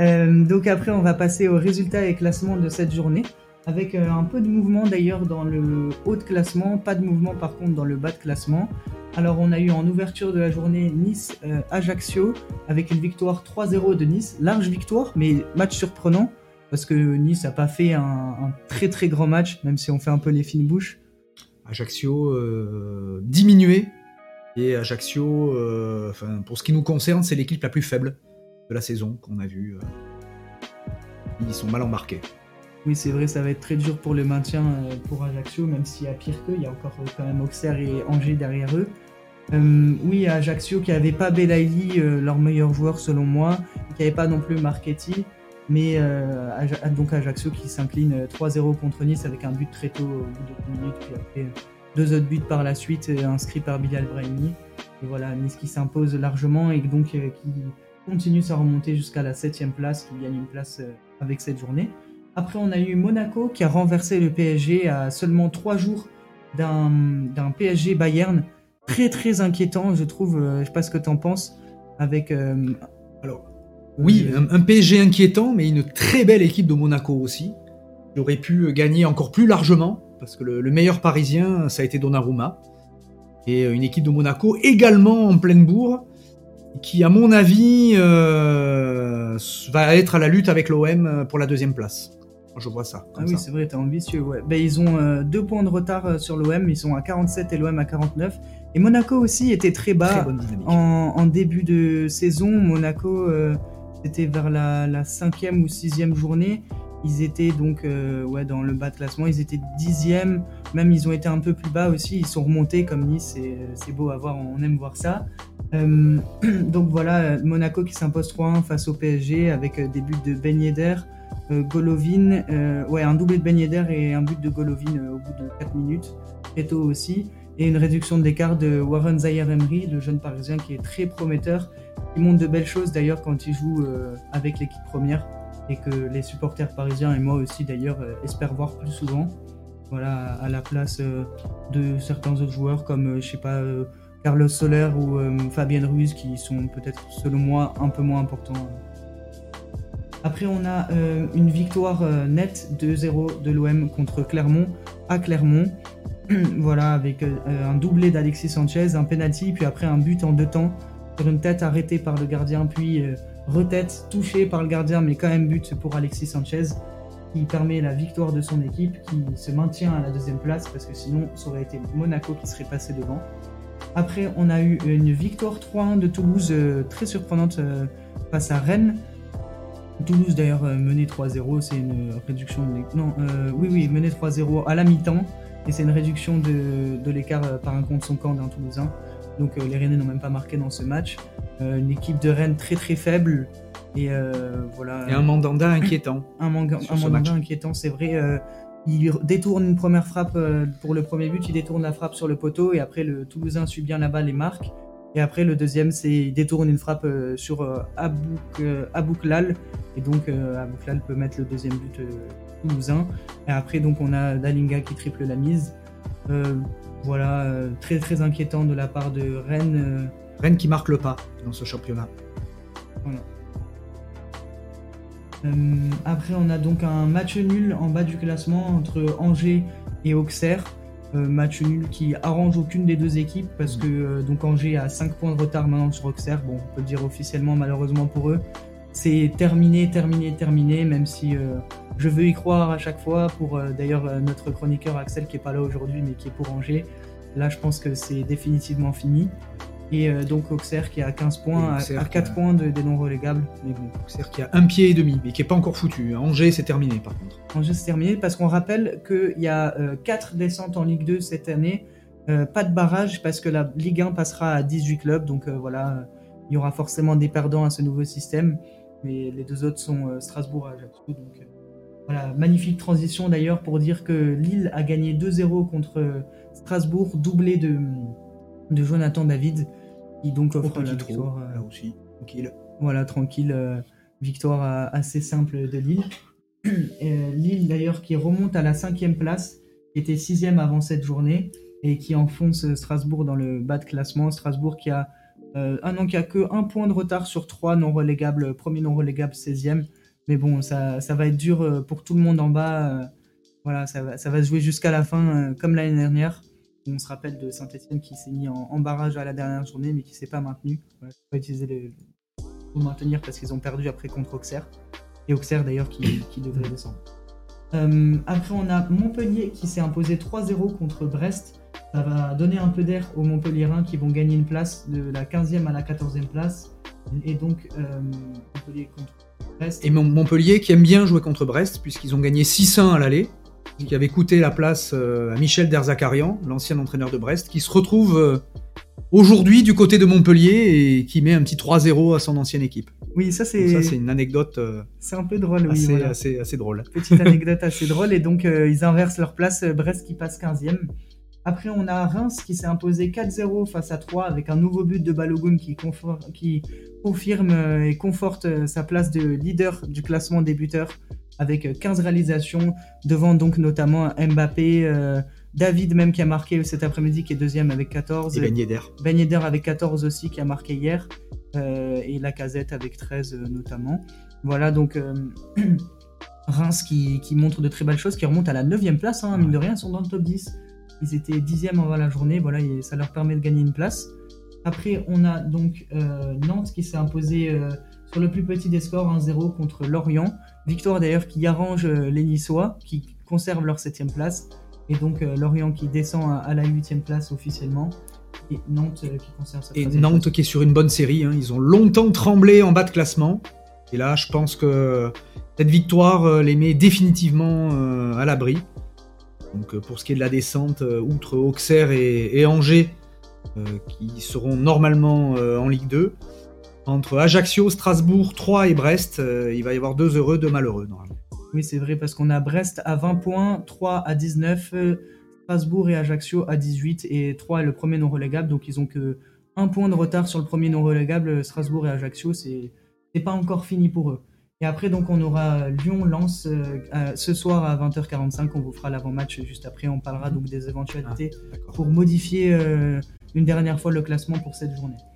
Euh, donc après, on va passer aux résultats et classements de cette journée, avec euh, un peu de mouvement d'ailleurs dans le haut de classement, pas de mouvement par contre dans le bas de classement. Alors on a eu en ouverture de la journée Nice-Ajaccio, avec une victoire 3-0 de Nice, large victoire, mais match surprenant, parce que Nice n'a pas fait un, très très grand match, même si on fait un peu les fines bouches. Ajaccio euh, diminué, et Ajaccio, euh, pour ce qui nous concerne, c'est l'équipe la plus faible de la saison qu'on a vue. euh. Ils sont mal embarqués. Oui, c'est vrai, ça va être très dur pour le maintien euh, pour Ajaccio, même s'il y a pire qu'eux, il y a encore euh, quand même Auxerre et Angers derrière eux. Oui, Ajaccio qui avait pas Belaïli, leur meilleur joueur selon moi, qui avait pas non plus Marchetti, mais Aja- donc Ajaccio qui s'incline euh, 3-0 contre Nice avec un but très tôt au bout de 10 minutes, puis après deux autres buts par la suite inscrits par Bilal Brahimi. Et voilà, Nice qui s'impose largement et donc qui continue sa remontée jusqu'à la 7 place, qui gagne une place euh, avec cette journée. Après, on a eu Monaco qui a renversé le PSG à seulement 3 jours d'un PSG Bayern. Très très inquiétant, je trouve. euh, je sais pas ce que tu en penses. Avec. euh, Alors, oui, un, un PSG inquiétant, mais une très belle équipe de Monaco aussi. Qui aurait pu gagner encore plus largement, parce que le, le meilleur parisien, ça a été Donnarumma. Et une équipe de Monaco également en pleine bourre, qui, à mon avis, euh, va être à la lutte avec l'OM pour la deuxième place. Je vois ça. Ah oui, c'est vrai, t'es ambitieux. Ouais. Ben, ils ont euh, deux points de retard euh, sur l'OM. Ils sont à 47 et l'OM à 49. Et Monaco aussi était très bas. Très. En, en début de saison, Monaco, euh, c'était vers la, la cinquième ou sixième journée. Ils étaient donc euh, ouais, dans le bas de classement, ils étaient dixième, même ils ont été un peu plus bas aussi, ils sont remontés comme Nice, euh, c'est beau à voir, on aime voir ça. Euh, donc voilà, euh, Monaco qui s'impose 3-1 face au PSG avec euh, des buts de Ben Golovin, ouais, un doublé de Ben Yedder et un but de Golovin au bout de 4 minutes, très tôt aussi, et une réduction de l'écart de Warren Zahir Emery, le jeune parisien qui est très prometteur, qui montre de belles choses d'ailleurs quand il joue avec l'équipe première. Et que les supporters parisiens et moi aussi d'ailleurs espèrent voir plus souvent. Voilà, à la place de certains autres joueurs comme, je sais pas, Carlos Soler ou euh, Fabien Ruiz qui sont peut-être, selon moi, un peu moins importants. Après, on a euh, une victoire euh, nette 2-0 de l'OM contre Clermont à Clermont. voilà, avec un doublé d'Alexis Sanchez, un penalty, puis après un but en deux temps sur une tête arrêtée par le gardien, puis retête touchée par le gardien, mais quand même but pour Alexis Sanchez, qui permet la victoire de son équipe, qui se maintient à la deuxième place, parce que sinon, ça aurait été Monaco qui serait passé devant. Après, on a eu une victoire 3-1 de Toulouse, euh, très surprenante euh, face à Rennes. Toulouse d'ailleurs euh, menée 3-0, c'est une réduction de non, euh, oui oui, menée 3-0 à la mi-temps et c'est une réduction de, de l'écart par un contre son camp d'un Toulousain. Donc euh, les Rennais n'ont même pas marqué dans ce match. Euh, une équipe de Rennes très très faible et voilà Et un mandanda inquiétant. un manga, mandanda match. inquiétant, c'est vrai. Il détourne une première frappe euh, pour le premier but, il détourne la frappe sur le poteau et après le Toulousain suit bien la balle et marque. Et après le deuxième, c'est il détourne une frappe euh, sur euh, Abouk, Abouklal et donc Abouklal peut mettre le deuxième but toulousain. Et après donc on a Dalinga qui triple la mise. Euh, voilà, très très inquiétant de la part de Rennes. Rennes qui marque le pas dans ce championnat. Euh, après, on a donc un match nul en bas du classement entre Angers et Auxerre. Euh, match nul qui arrange aucune des deux équipes parce que euh, donc Angers a 5 points de retard maintenant sur Auxerre. Bon, on peut le dire officiellement, malheureusement pour eux. C'est terminé, terminé, terminé, même si je veux y croire à chaque fois. Pour d'ailleurs notre chroniqueur Axel qui est pas là aujourd'hui mais qui est pour Angers. Là, je pense que c'est définitivement fini. Et euh, donc Auxerre qui a 15 points, à- Auxerre à, qui 4 a- points de- des non relégables. Mais bon, C'est-à-dire qu'il y a un pied et demi, mais qui est pas encore foutu. Angers, c'est terminé par contre. Angers c'est terminé parce qu'on rappelle qu'il y a 4 descentes en Ligue 2 cette année, euh, pas de barrage parce que la Ligue 1 passera à 18 clubs, donc euh, voilà, euh, il y aura forcément des perdants à ce nouveau système, mais les deux autres sont euh, Strasbourg et Ajaccio. Donc, euh, voilà, magnifique transition d'ailleurs pour dire que Lille a gagné 2-0 contre euh, Strasbourg, doublé de, de Jonathan David, qui donc Au offre la victoire. euh, là aussi. Tranquille. voilà, tranquille. euh, victoire euh, assez simple de Lille. Lille, d'ailleurs, qui remonte à la cinquième place, qui était sixième avant cette journée, et qui enfonce Strasbourg dans le bas de classement. Strasbourg qui a non, qu'il n'y a que un point de retard sur trois non relégables, premier non relégable, 16e. Mais bon, ça, ça va être dur pour tout le monde en bas. Voilà, ça va, ça va se jouer jusqu'à la fin, comme l'année dernière. On se rappelle de Saint-Etienne qui s'est mis en, barrage à la dernière journée, mais qui s'est pas maintenu. Voilà, pas utiliser le, pour maintenir parce qu'ils ont perdu après contre Auxerre. Et Auxerre d'ailleurs qui, devrait descendre. Euh, après, on a Montpellier qui s'est imposé 3-0 contre Brest. Ça va donner un peu d'air aux Montpelliérains qui vont gagner une place de la 15e à la 14e place. Et donc, euh, Montpellier contre Brest. Et Montpellier qui aime bien jouer contre Brest, puisqu'ils ont gagné 6-1 à l'aller, qui avait coûté la place euh, à Michel Derzakarian, l'ancien entraîneur de Brest, qui se retrouve aujourd'hui du côté de Montpellier et qui met un petit 3-0 à son ancienne équipe. Oui, ça c'est. Ça c'est une anecdote. Euh, c'est un peu drôle, assez, oui. Assez, assez, drôle. Petite anecdote assez drôle et donc euh, ils inversent leur place. Euh, Brest qui passe 15e. Après, on a Reims qui s'est imposé 4-0 face à 3 avec un nouveau but de Balogun qui, qui confirme et conforte sa place de leader du classement des buteurs avec 15 réalisations devant donc notamment Mbappé. David même qui a marqué cet après-midi qui est deuxième avec 14. Et Ben Yedder. Ben Yedder avec 14 aussi qui a marqué hier. Euh, et la casette avec 13 euh, notamment. Voilà donc euh, Reims qui, montre de très belles choses, qui remonte à la 9 place, hein, mine de rien, ils sont dans le top 10. Ils étaient 10e avant la journée, voilà, et ça leur permet de gagner une place. Après, on a donc Nantes qui s'est imposé sur le plus petit des scores 1-0 contre Lorient. Victoire d'ailleurs qui arrange les Niçois, qui conservent leur 7 place. Et donc Lorient qui descend à, la 8 place officiellement. Et Nantes euh, qui conserve Et Nantes qui est sur une bonne série. Hein. Ils ont longtemps tremblé en bas de classement. Et là, je pense que cette victoire euh, les met définitivement euh, à l'abri. Donc pour ce qui est de la descente, outre Auxerre et, Angers, qui seront normalement en Ligue 2, entre Ajaccio, Strasbourg, Troyes et Brest, il va y avoir deux heureux, deux malheureux normalement. Oui, c'est vrai, parce qu'on a Brest à 20 points, 3 à 19, Strasbourg et Ajaccio à 18 et 3 est le premier non relégable. Donc ils ont que un point de retard sur le premier non relégable. Strasbourg et Ajaccio, c'est pas encore fini pour eux. Et après, donc, on aura Lyon-Lens euh, ce soir à 20h45. On vous fera l'avant-match juste après. On parlera donc des éventualités ah, pour modifier euh, une dernière fois le classement pour cette journée.